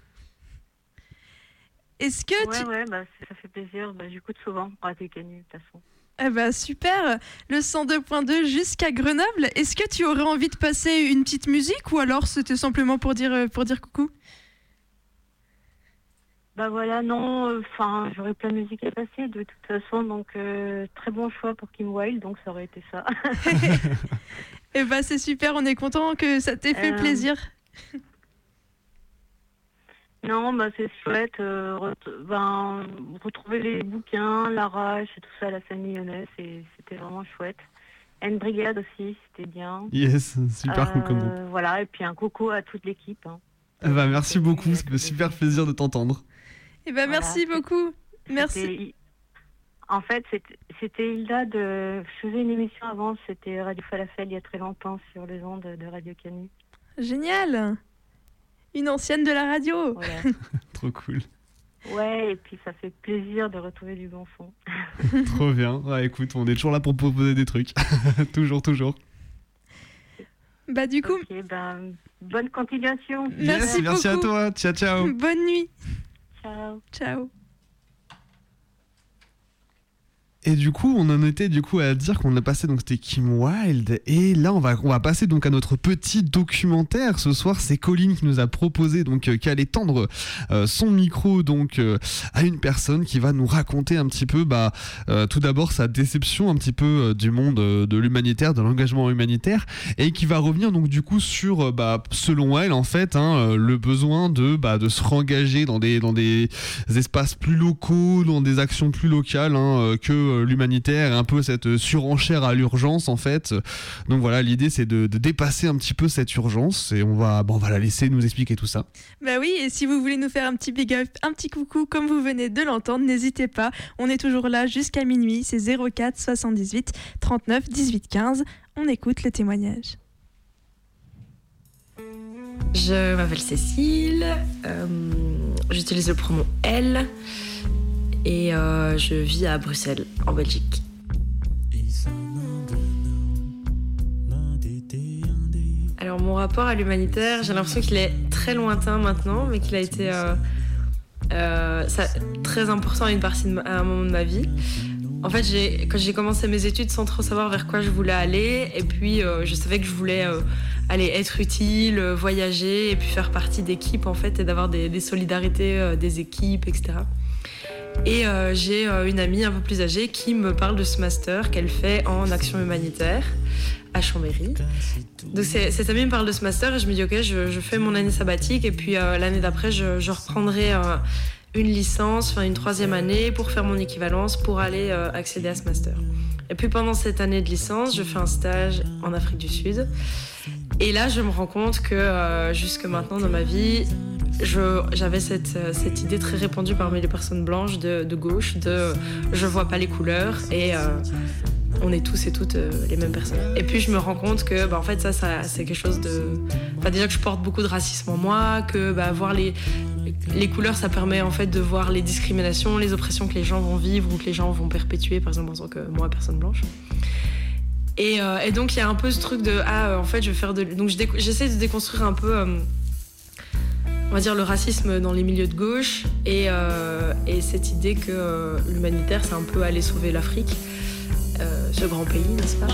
Est-ce que Ouais, tu... ouais, bah, ça fait plaisir. Bah, j'écoute souvent Radio Canu, de toute façon. Ah bah super, le 102.2 jusqu'à Grenoble. Est-ce que tu aurais envie de passer une petite musique ou alors c'était simplement pour dire, euh, pour dire coucou? Bah voilà, non, euh, enfin, j'aurais plein de musique à passer de toute façon, donc euh, très bon choix pour Kim Wilde, donc ça aurait été ça. Eh bah c'est super, on est content que ça t'ait fait Euh, plaisir. Non, bah c'est chouette, euh, ben, retrouver les bouquins, l'arrache et tout ça à la famille lyonnaise, et c'était vraiment chouette. Anne Brigade aussi, c'était bien. Yes, super cool comme Euh, Voilà, et puis un coucou à toute l'équipe. hein. Bah, merci beaucoup, ça fait super plaisir de t'entendre. Eh bah merci Voilà. beaucoup. Merci. C'était- En fait, c'était- c'était Hilda de. Je faisais une émission avant, c'était Radio Falafel il y a très longtemps sur les ondes de Radio Canu. Génial. Une ancienne de la radio. Voilà. Trop cool. ouais, et puis ça fait plaisir de retrouver du bon son. Trop bien. Ouais, écoute, on est toujours là pour proposer des trucs. toujours, toujours. Bah du coup, ben, bonne continuation. Merci Yes, merci à toi. Ciao, ciao. bonne nuit. Ciao. Ciao. Et du coup, on en était du coup à dire qu'on a passé donc c'était Kim Wilde et là on va on va passer donc à notre petit documentaire. Ce soir, c'est Colline qui nous a proposé donc euh, qu'elle allait tendre euh, son micro donc euh, à une personne qui va nous raconter un petit peu bah euh, tout d'abord sa déception un petit peu du monde de l'humanitaire, de l'engagement humanitaire et qui va revenir donc du coup sur bah selon elle en fait hein, le besoin de bah de se rengager dans des dans des espaces plus locaux, dans des actions plus locales hein, que l'humanitaire, et un peu cette euh, surenchère à l'urgence en fait. Donc voilà, l'idée c'est de, de dépasser un petit peu cette urgence et on va, bon, on va la laisser nous expliquer tout ça. Bah oui, et si vous voulez nous faire un petit big up, un petit coucou comme vous venez de l'entendre, n'hésitez pas. On est toujours là jusqu'à minuit, c'est 04 78 39 18 15. On écoute le témoignage. Je m'appelle Cécile, euh, j'utilise le pronom elle et euh, je vis à Bruxelles, en Belgique. Alors mon rapport à l'humanitaire, j'ai l'impression qu'il est très lointain maintenant, mais qu'il a été euh, euh, très important à une partie à un moment de ma vie. En fait, quand j'ai commencé mes études sans trop savoir vers quoi je voulais aller, et puis je savais que je voulais aller être utile, voyager, et puis faire partie d'équipes en fait, et d'avoir des, solidarités des équipes, etc. Et euh, j'ai euh, une amie un peu plus âgée qui me parle de ce master qu'elle fait en action humanitaire à Chambéry. Donc cette amie me parle de ce master et je me dis ok, je, fais mon année sabbatique et puis euh, l'année d'après je, reprendrai une licence, enfin une troisième année pour faire mon équivalence pour aller accéder à ce master. Et puis pendant cette année de licence, je fais un stage en Afrique du Sud. Et là, je me rends compte que jusque maintenant dans ma vie, j'avais cette, euh, cette idée très répandue parmi les personnes blanches de, gauche de je vois pas les couleurs et euh, on est tous et toutes euh, les mêmes personnes. Et puis je me rends compte que bah, en fait ça, c'est quelque chose de... Enfin, déjà que je porte beaucoup de racisme en moi, que bah, voir les, couleurs ça permet en fait de voir les discriminations, les oppressions que les gens vont vivre ou que les gens vont perpétuer par exemple en tant que moi personne blanche. Et, donc il y a un peu ce truc de ah en fait je vais faire de donc j'essaie de déconstruire un peu on va dire le racisme dans les milieux de gauche et, euh, et cette idée que euh, l'humanitaire c'est un peu aller sauver l'Afrique euh, ce grand pays n'est-ce pas?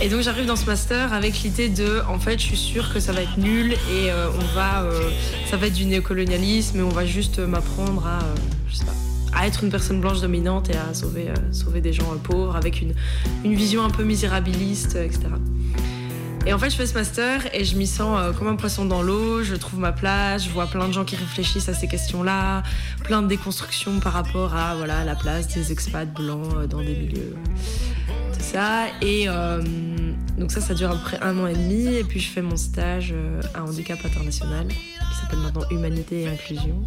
Et donc j'arrive dans ce master avec l'idée de, en fait, je suis sûre que ça va être nul et on va, ça va être du néocolonialisme et on va juste m'apprendre à, à être une personne blanche dominante et à sauver, euh, sauver des gens euh, pauvres avec une, une vision un peu misérabiliste, euh, etc. Et en fait, je fais ce master et je m'y sens comme un poisson dans l'eau. Je trouve ma place, je vois plein de gens qui réfléchissent à ces questions-là, plein de déconstructions par rapport à voilà la place des expats blancs dans des milieux, tout ça. Et donc ça, ça dure à peu près un an et demi. Et puis je fais mon stage à Handicap International, qui s'appelle maintenant Humanité et Inclusion.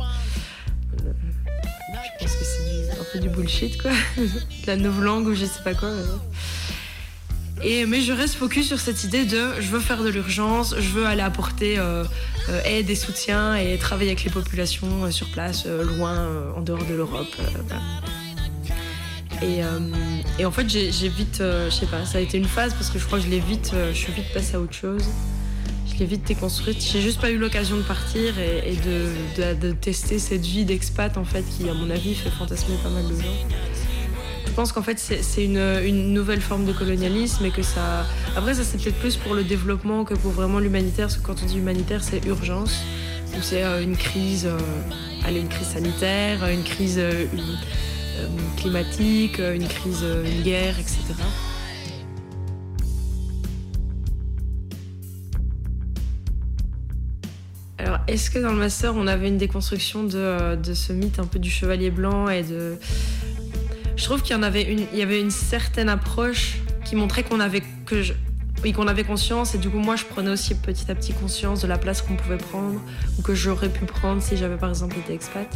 Pense que c'est un peu du bullshit, quoi. de la nouvelle langue ou je sais pas quoi. euh. Et, mais je reste focus sur cette idée de je veux faire de l'urgence, je veux aller apporter euh, euh, aide et soutien et travailler avec les populations sur place, loin, en dehors de l'Europe. Et, et en fait, j'ai vite, je sais pas, ça a été une phase parce que je crois que je l'ai vite, je suis vite passée à autre chose. L'ai vite déconstruite. J'ai juste pas eu l'occasion de partir et, de, tester cette vie d'expat en fait qui, à mon avis, fait fantasmer pas mal de gens. Je pense qu'en fait, c'est une, nouvelle forme de colonialisme et que ça. Après, ça, c'est peut-être plus pour le développement que pour vraiment l'humanitaire, parce que quand on dit humanitaire, c'est urgence. Donc, c'est euh, une crise, euh, allez, une crise sanitaire, une crise euh, climatique, une crise, une guerre, etc. est-ce que dans le master, on avait une déconstruction de, euh, de ce mythe un peu du chevalier blanc et de. Je trouve qu'il y avait une, il certaine approche qui montrait qu'on avait que oui, conscience et du coup moi je prenais aussi petit à petit conscience de la place qu'on pouvait prendre ou que j'aurais pu prendre si j'avais par exemple été expat.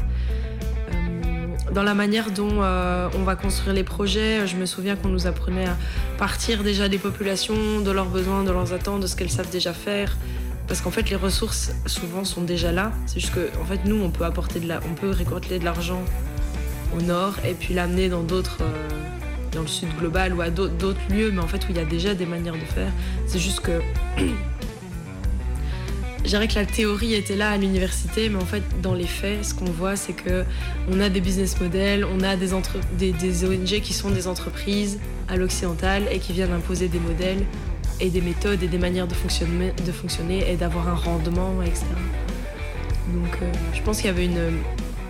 Euh, dans la manière dont euh, on va construire les projets, je me souviens qu'on nous apprenait à partir déjà des populations, de leurs besoins, de leurs attentes, de ce qu'elles savent déjà faire. Parce qu'en fait, les ressources souvent sont déjà là. C'est juste que, en fait, nous, on peut apporter de la, on peut récolter de l'argent au nord et puis l'amener dans d'autres, euh, dans le sud global ou à d'autres lieux, mais en fait où il y a déjà des manières de faire. C'est juste que je que la théorie était là à l'université, mais en fait dans les faits, ce qu'on voit, c'est que on a des business models, on a des, entre- des ONG qui sont des entreprises à l'occidental et qui viennent imposer des modèles et des méthodes et des manières de fonctionner, de fonctionner et d'avoir un rendement, etc. Donc euh, je pense qu'il y avait une,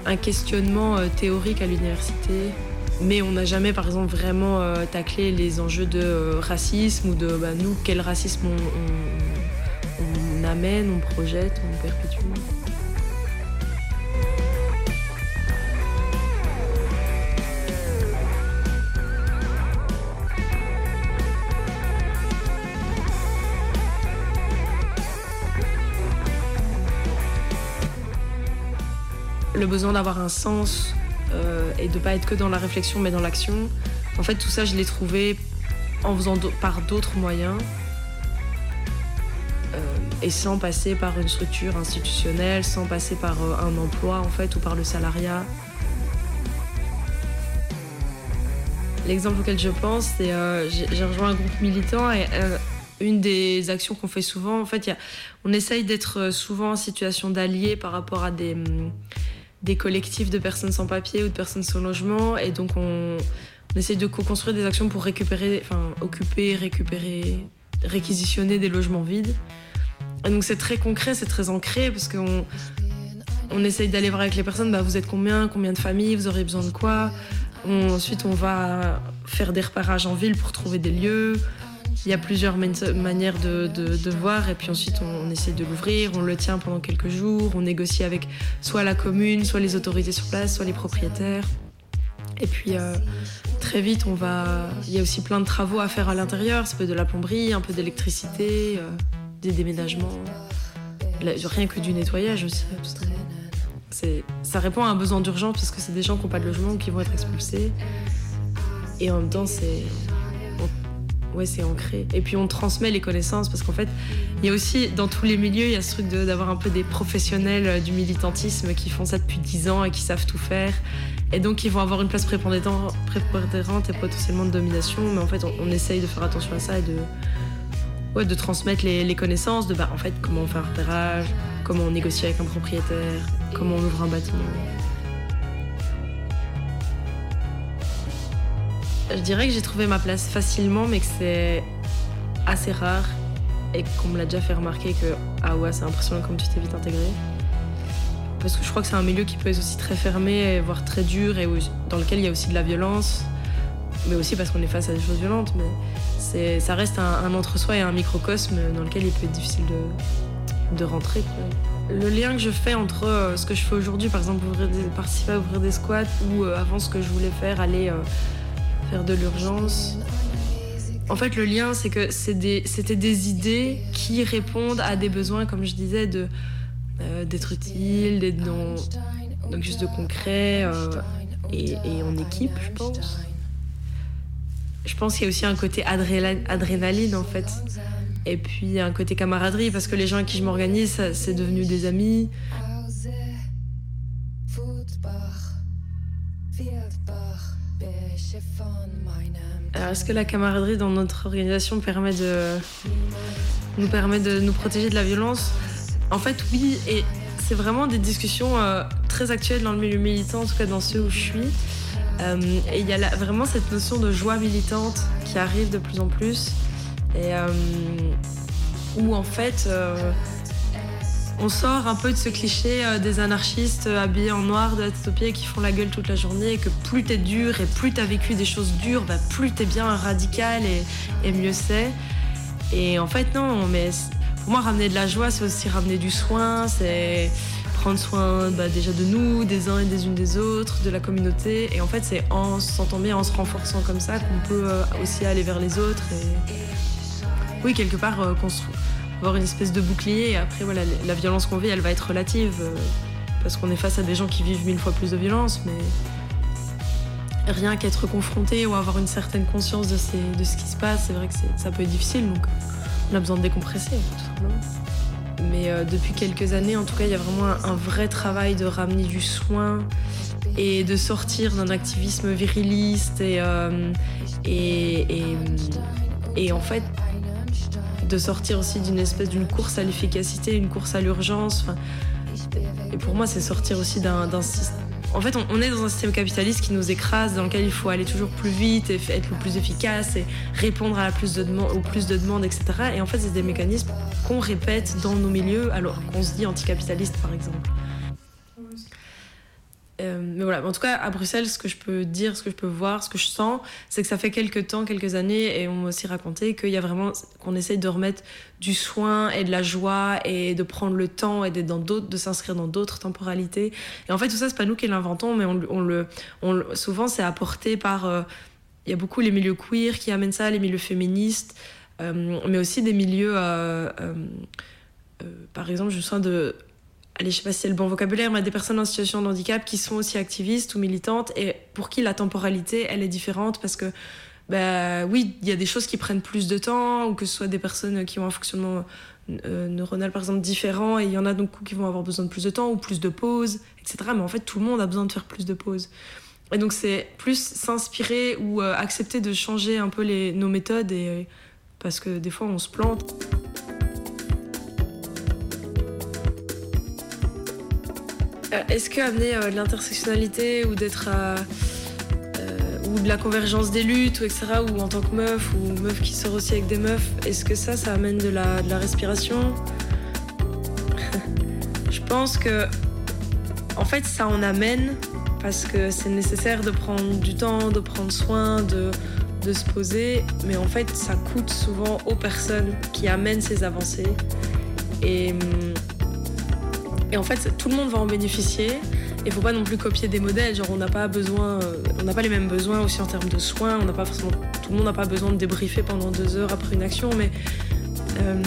un questionnement euh, théorique à l'université, mais on n'a jamais par exemple vraiment euh, taclé les enjeux de racisme ou de bah, nous, quel racisme on amène, on projette, on perpétue. Le besoin d'avoir un sens euh, et de pas être que dans la réflexion mais dans l'action. En fait, tout ça, je l'ai trouvé en faisant par d'autres moyens euh, et sans passer par une structure institutionnelle, sans passer par euh, un emploi en fait ou par le salariat. L'exemple auquel je pense, c'est j'ai rejoint un groupe militant et une des actions qu'on fait souvent, en fait, on essaye d'être souvent en situation d'allié par rapport à des, hum, des collectifs de personnes sans papier ou de personnes sans logement. Et donc, on, on essaye de co-construire des actions pour récupérer, enfin, occuper, récupérer, réquisitionner des logements vides. Et donc, c'est très concret, c'est très ancré parce qu'on on essaye d'aller voir avec les personnes, bah, vous êtes combien, combien de familles, vous aurez besoin de quoi. Ensuite, on va faire des repérages en ville pour trouver des lieux. Il y a plusieurs man- manières de, voir et puis ensuite on, on essaie de l'ouvrir, on le tient pendant quelques jours, on négocie avec soit la commune, soit les autorités sur place, soit les propriétaires. Et puis euh, très vite. Il y a aussi plein de travaux à faire à l'intérieur. Ça peut être de la plomberie, un peu d'électricité, euh, des déménagements, rien que du nettoyage aussi. Ça répond à un besoin d'urgence parce que c'est des gens qui n'ont pas de logement qui vont être expulsés. Et en même temps, c'est. Ouais, c'est ancré. Et puis on transmet les connaissances parce qu'en fait, il y a aussi dans tous les milieux, il y a ce truc d'avoir un peu des professionnels euh, du militantisme qui font ça depuis 10 ans et qui savent tout faire. Et donc ils vont avoir une place prépondérante, et potentiellement de domination. Mais en fait, on, on essaye de faire attention à ça et de, ouais, de transmettre les, les connaissances de bah, en fait, comment on fait un repérage, comment on négocie avec un propriétaire, comment on ouvre un bâtiment. Je dirais que j'ai trouvé ma place facilement, mais que c'est assez rares et qu'on me l'a déjà fait remarquer que ah ouais c'est impressionnant comme tu t'es vite intégré. Parce que je crois que c'est un milieu qui peut être aussi très fermé, voire très dur, et dans lequel il y a aussi de la violence, mais aussi parce qu'on est face à des choses violentes. Mais ça reste un, entre-soi et un microcosme dans lequel il peut être difficile de, rentrer. Le lien que je fais entre euh, ce que je fais aujourd'hui, par exemple participer à ouvrir des squats, ou euh, avant ce que je voulais faire, aller euh, faire de l'urgence. En fait, le lien, c'est que c'était des idées qui répondent à des besoins, comme je disais, euh, d'être utile, d'être dans donc juste de concret euh, et, en équipe, je pense. Je pense qu'il y a aussi un côté adrénaline en fait. Et puis un côté camaraderie parce que les gens avec qui je m'organise, c'est devenu des amis. Alors est-ce que la camaraderie dans notre organisation permet de nous permet de nous protéger de la violence? En fait oui et c'est vraiment des discussions euh, très actuelles dans le milieu militant, en tout cas dans ceux où je suis. Euh, et il y a vraiment cette notion de joie militante qui arrive de plus en plus. Et euh, où en fait, on sort un peu de ce cliché euh, des anarchistes euh, habillés en noir de la pieds qui font la gueule toute la journée et que plus t'es dur et plus t'as vécu des choses dures, bah, plus t'es bien radical et, mieux c'est. Et en fait, non, mais pour moi, ramener de la joie, c'est aussi ramener du soin, c'est prendre soin bah, déjà de nous, des uns et des unes des autres, de la communauté. Et en fait, c'est en se sentant bien, en se renforçant comme ça, qu'on peut euh, aussi aller vers les autres. Et oui, quelque part, euh, construire, avoir une espèce de bouclier. Et après, voilà, la violence qu'on vit, elle va être relative. euh, parce qu'on est face à des gens qui vivent mille fois plus de violence, mais rien qu'être confronté ou avoir une certaine conscience de, ces- de ce qui se passe, c'est vrai que ça peut être difficile. Donc, on a besoin de décompresser, tout simplement. Mais euh, depuis quelques années, en tout cas, il y a vraiment un, un vrai travail de ramener du soin et de sortir d'un activisme viriliste et, euh, et, et, et en fait de sortir aussi d'une espèce d'une course à l'efficacité, une course à l'urgence. Et pour moi, c'est sortir aussi d'un système. En fait, on, est dans un système capitaliste qui nous écrase, dans lequel il faut aller toujours plus vite et être le plus efficace et répondre à plus de aux plus de demandes, etc. Et en fait, c'est des mécanismes qu'on répète dans nos milieux alors qu'on se dit anticapitaliste, par exemple. Euh, mais voilà, en tout cas, à Bruxelles, ce que je peux dire, ce que je peux voir, ce que je sens, c'est que ça fait quelques temps, quelques années, et on m'a aussi raconté qu'il y a vraiment, qu'on essaye de remettre du soin et de la joie et de prendre le temps et de s'inscrire dans d'autres temporalités. Et en fait, tout ça, c'est pas nous qui l'inventons, mais on, le- souvent, c'est apporté par. euh, il y a beaucoup les milieux queer qui amènent ça, les milieux féministes, euh, mais aussi des milieux. par exemple, je me de allez, je sais pas si c'est le bon vocabulaire, mais des personnes en situation de handicap qui sont aussi activistes ou militantes et pour qui la temporalité, elle est différente parce que, bah oui, il y a des choses qui prennent plus de temps ou que ce soit des personnes qui ont un fonctionnement euh, neuronal par exemple différent et il y en a donc qui vont avoir besoin de plus de temps ou plus de pauses, etc. Mais en fait, tout le monde a besoin de faire plus de pauses. Et donc c'est plus s'inspirer ou euh, accepter de changer un peu nos méthodes et, euh, parce que des fois on se plante. Est-ce que amener euh, de l'intersectionnalité ou d'être euh, ou de la convergence des luttes ou etc ou en tant que meuf ou meuf qui sort aussi avec des meufs est-ce que ça ça amène de la, de la respiration? Je pense que en fait ça en amène parce que c'est nécessaire de prendre du temps de prendre soin de de se poser mais en fait ça coûte souvent aux personnes qui amènent ces avancées. Et hum, et en fait, tout le monde va en bénéficier. Il faut pas non plus copier des modèles. Genre, on n'a pas besoin, euh, on n'a pas les mêmes besoins aussi en termes de soins. On n'a pas forcément, tout le monde n'a pas besoin de débriefer pendant deux heures après une action, mais euh,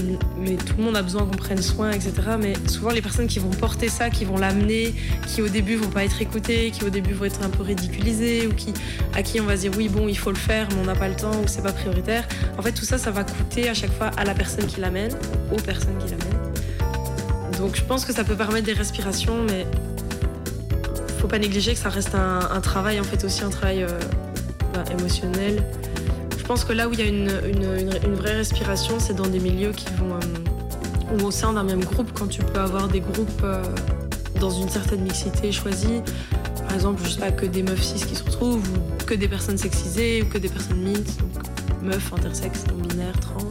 tout le monde a besoin qu'on prenne soin, etc. Mais souvent, les personnes qui vont porter ça, qui vont l'amener, qui au début vont pas être écoutées, qui au début vont être un peu ridiculisées, ou qui à qui on va dire oui bon, il faut le faire, mais on n'a pas le temps ou c'est pas prioritaire. En fait, tout ça, ça va coûter à chaque fois à la personne qui l'amène, aux personnes qui l'amènent. Donc je pense que ça peut permettre des respirations, mais faut pas négliger que ça reste un, travail, en fait aussi un travail euh, bah, émotionnel. Je pense que là où il y a une, vraie respiration, c'est dans des milieux qui vont... euh, ou au sein d'un même groupe, quand tu peux avoir des groupes euh, dans une certaine mixité choisie. Par exemple, je sais pas, que des meufs cis qui se retrouvent, ou que des personnes sexisées ou que des personnes mixtes, donc meufs, intersexes, non binaires, trans,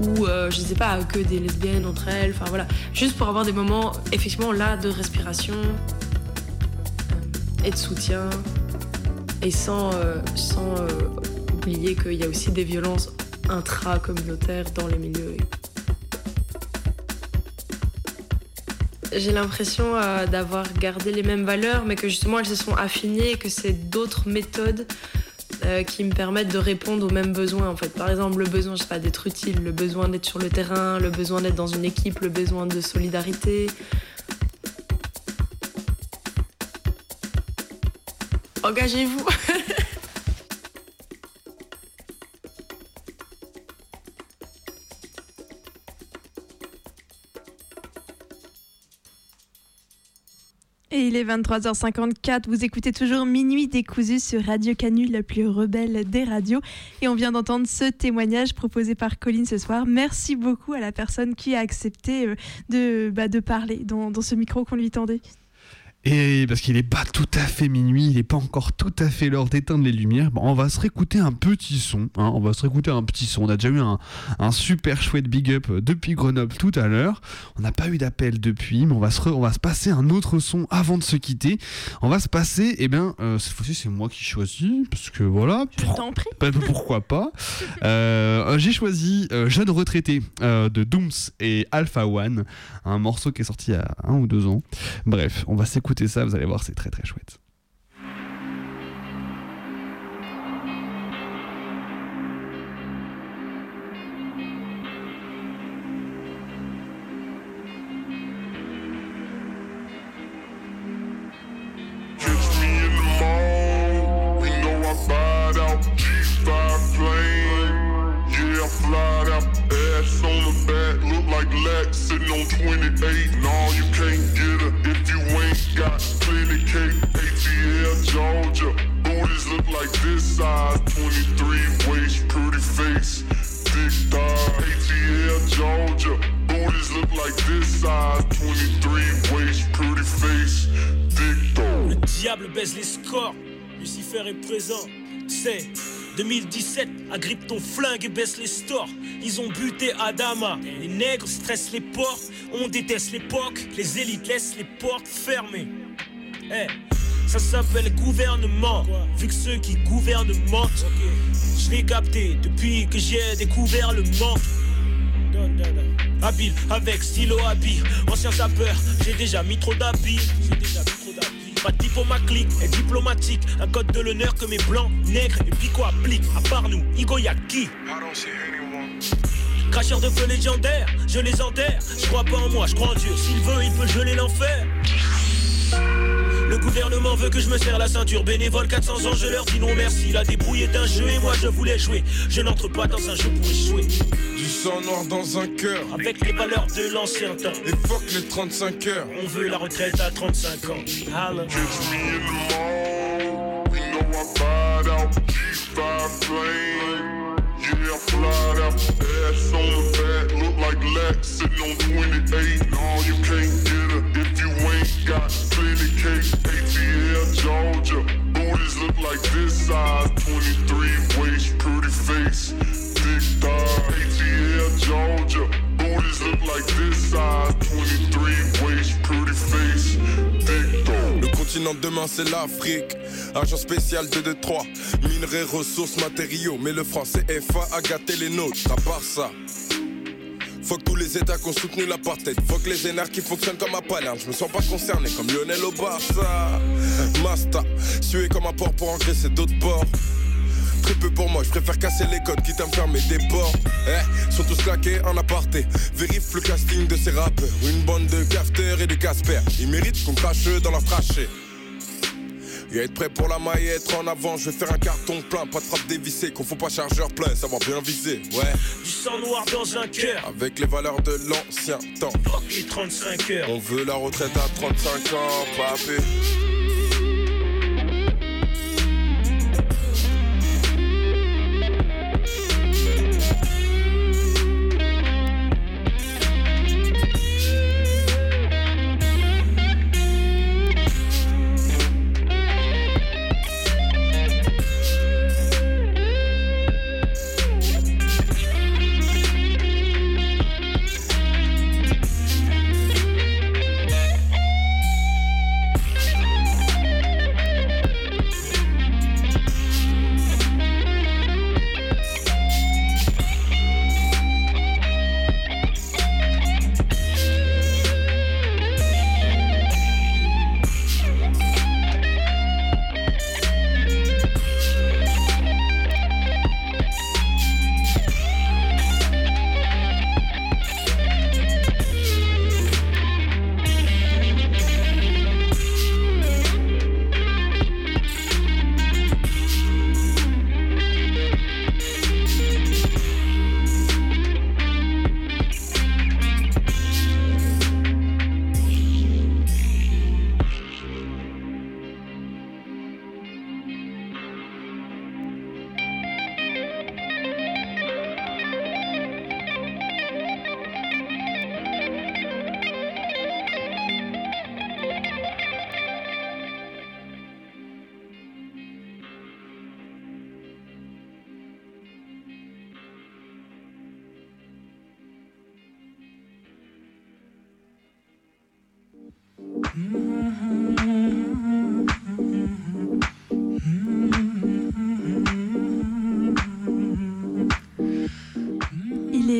ou euh, je sais pas, que des lesbiennes entre elles, enfin voilà, juste pour avoir des moments effectivement là de respiration euh, et de soutien, et sans, euh, sans euh, oublier qu'il y a aussi des violences intra-communautaires dans les milieux. J'ai l'impression d'avoir gardé les mêmes valeurs, mais que justement elles se sont affinées que c'est d'autres méthodes euh, qui me permettent de répondre aux mêmes besoins. En fait, par exemple, le besoin, je sais pas, d'être utile, le besoin d'être sur le terrain, le besoin d'être dans une équipe, le besoin de solidarité. Engagez-vous. Il est 23h54, vous écoutez toujours Minuit décousu sur Radio Canu, la plus rebelle des radios. Et on vient d'entendre ce témoignage proposé par Colline ce soir. Merci beaucoup à la personne qui a accepté euh, de, bah, de parler dans ce micro qu'on lui tendait. Et parce qu'il n'est pas tout à fait minuit, il n'est pas encore tout à fait l'heure d'éteindre les lumières, bon, on va se réécouter un petit son. hein, on va se réécouter un petit son. On a déjà eu un, un super chouette big up depuis Grenoble tout à l'heure. On n'a pas eu d'appel depuis, mais on va, se re- on va se passer un autre son avant de se quitter. On va se passer, et bien, euh, cette fois-ci, c'est moi qui choisis, parce que voilà. Je t'en prie. Bah, pourquoi pas Euh, J'ai choisi euh, Jeune retraité euh, de Dooms et Alpha One, un morceau qui est sorti il y a un ou deux ans. Bref, on va s'écouter ça, vous allez voir, c'est très très chouette. Look like this size. 23 waist, pretty face. Le diable baise les scores, Lucifer est présent. C'est 2017, agrippe ton flingue et baisse les stores. Ils ont buté Adama. Les nègres stressent les ports, on déteste l'époque. Les élites laissent les portes fermées. Eh, ça s'appelle gouvernement. Vu que ceux qui gouvernent mentent, je l'ai capté depuis que j'ai découvert le manque. Habile avec stylo habile, ancien sapeur, j'ai déjà mis trop d'habits. J'ai déjà mis trop d'habits. Ma est diplomatique, un code de l'honneur que mes blancs, nègres et pico appliquent. À part nous, Igo y'a qui? Cracheur de feu légendaire, je les enterre. Je crois pas en moi, je crois en Dieu. S'il veut, il peut geler l'enfer. Le gouvernement veut que je me serre la ceinture. Bénévole 400 ans, je leur dis non merci. La débrouille est un jeu et moi je voulais jouer. Je n'entre pas dans un jeu pour échouer. Du sang noir dans un cœur. Avec les valeurs de l'ancien temps. Évoque les 35 heures. On veut la retraite à 35 ans. Holla. Catch me in the mall. We know I fired out G5 flame. Yeah, I out. Ass on the back, look like Lex sitting on 28. No, you can't get her if you ain't got plenty cake. ATL Georgia. Booties look like this size. 23 waist, pretty face. Big thigh. ATL Georgia. Booties look like this size. 23 waist, pretty face. Le continent de demain c'est l'Afrique. Agent spécial de Détroit. Minerais, ressources, matériaux. Mais le franc CFA a gâté les nôtres. À part ça. Faut que tous les états qui ont soutenu l'apartheid. Faut que les énarques qui fonctionnent comme à Palerme. Je me sens pas concerné comme Lionel au Barça. Masta, sué comme un port pour engraisser d'autres ports. Très peu pour moi, je préfère casser les codes quitte à me fermer des bords. Eh, sont tous claqués en aparté. Vérifie le casting de ces rappeurs. Une bande de cafteurs et de Casper. Ils méritent qu'on crache dans leur trachée. Et être prêt pour la maille, être en avant, je vais faire un carton plein, pas de frappe dévissée, qu'on faut pas chargeur plein, savoir bien viser, ouais. Du sang noir dans un cœur. Avec les valeurs de l'ancien temps. Fuck les 35 heures. On veut la retraite à 35 ans, papé.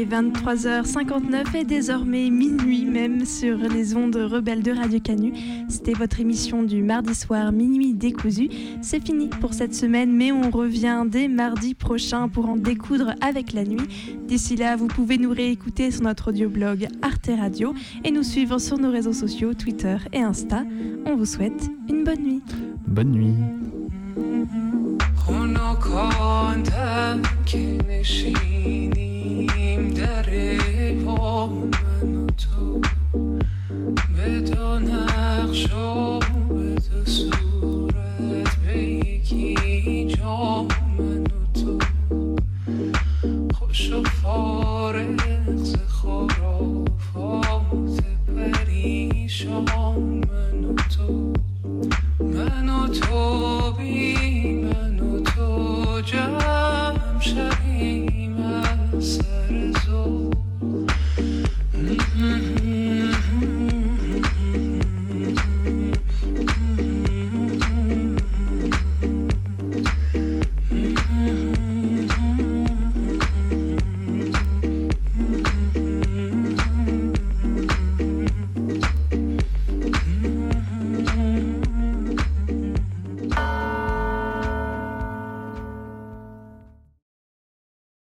23h59 et désormais minuit même sur les ondes rebelles de Radio Canu. C'était votre émission du mardi soir minuit décousu. C'est fini pour cette semaine mais on revient dès mardi prochain pour en découdre avec la nuit. D'ici là, vous pouvez nous réécouter sur notre audioblog Arte Radio et nous suivre sur nos réseaux sociaux Twitter et Insta. On vous souhaite une bonne nuit. Bonne nuit. خنکاندم که نشینیم it.